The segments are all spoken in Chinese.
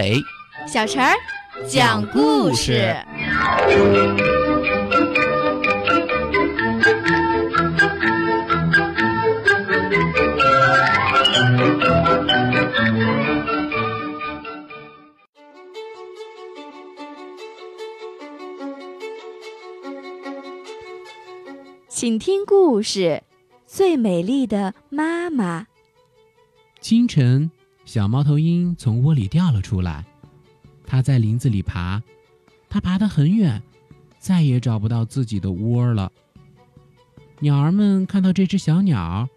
阿伟，小陈儿讲故事。请听故事《最美丽的妈妈》。清晨，小猫头鹰从窝里掉了出来，它在林子里爬，它爬得很远，再也找不到自己的窝了。鸟儿们看到这只小鸟，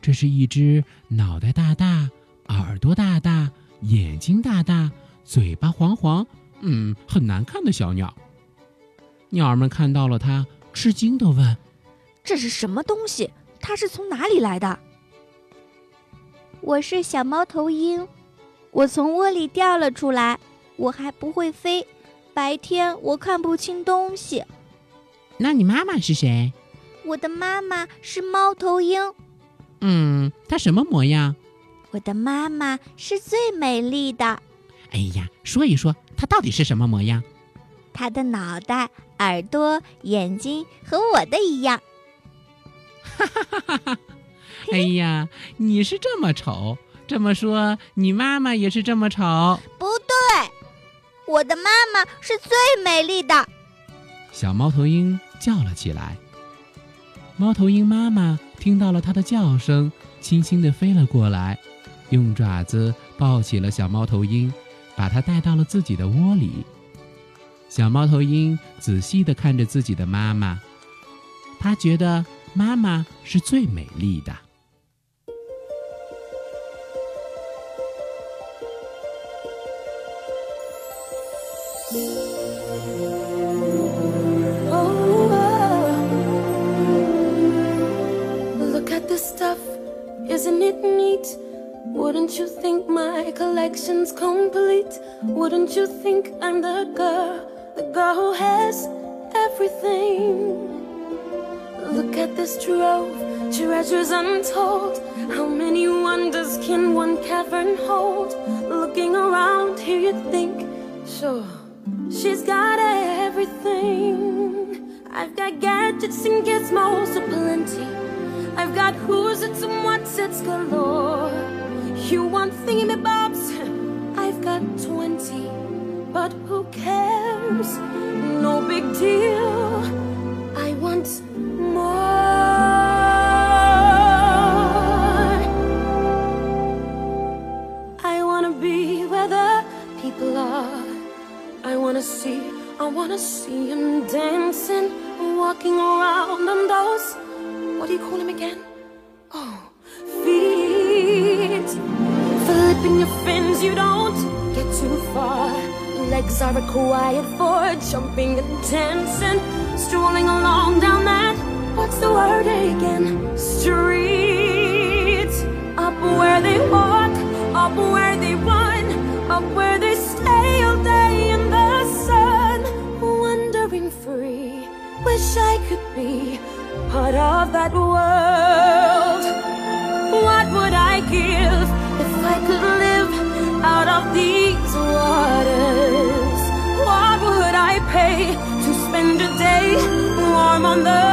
这是一只脑袋大大、耳朵大大、眼睛大大、嘴巴黄黄，嗯，很难看的小鸟。鸟儿们看到了它，吃惊地问。这是什么东西？它是从哪里来的？我是小猫头鹰，我从窝里掉了出来，我还不会飞，白天我看不清东西。那你妈妈是谁？我的妈妈是猫头鹰。嗯，她什么模样？我的妈妈是最美丽的。哎呀，说一说她到底是什么模样？她的脑袋、耳朵、眼睛和我的一样。哈哈哈！哎呀，你是这么丑，这么说你妈妈也是这么丑？不对，我的妈妈是最美丽的。小猫头鹰叫了起来。猫头鹰妈妈听到了它的叫声，轻轻地飞了过来，用爪子抱起了小猫头鹰，把它带到了自己的窝里。小猫头鹰仔细地看着自己的妈妈，它觉得。妈妈是最美丽的。Oh, look at this stuff, isn't it neat? Wouldn't you think my collection's complete? Wouldn't you think I'm the girl, the girl who has everything? Look at this trove, treasures untold. How many wonders can one cavern hold? Looking around here, you think, sure, she's got everything. I've got gadgets and gizmos aplenty. I've got who's it's and what's it's galore. You want thingamabobs? I've got twenty. But who cares? No big deal. Wanna see him dancing, walking around on those, what do you call him again? Oh, feet. Flipping your fins, you don't get too far. Legs are required for jumping and dancing, strolling along down that, what's the word again? Street. Up where they walk, up where they run, part of that world. What would I give if I could live out of these waters? What would I pay to spend a day warm on the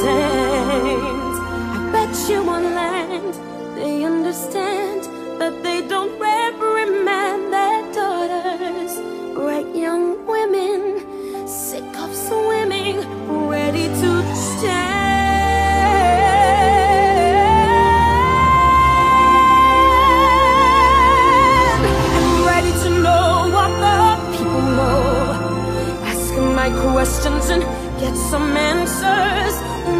sand? I bet you on land they understand that they don't answers.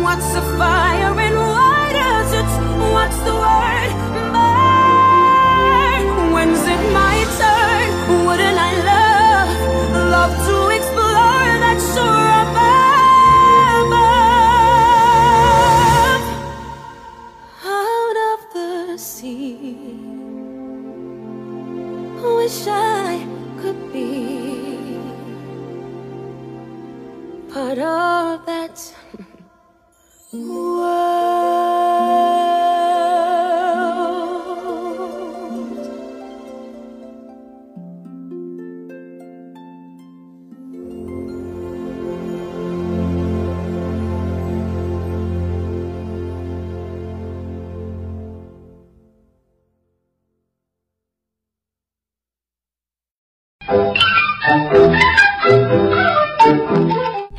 What's a fire and why does it? What's the word? Burn. When's it my turn? Wouldn't I love, love to explore that shore above? Out of the sea. Wish I could be but all that.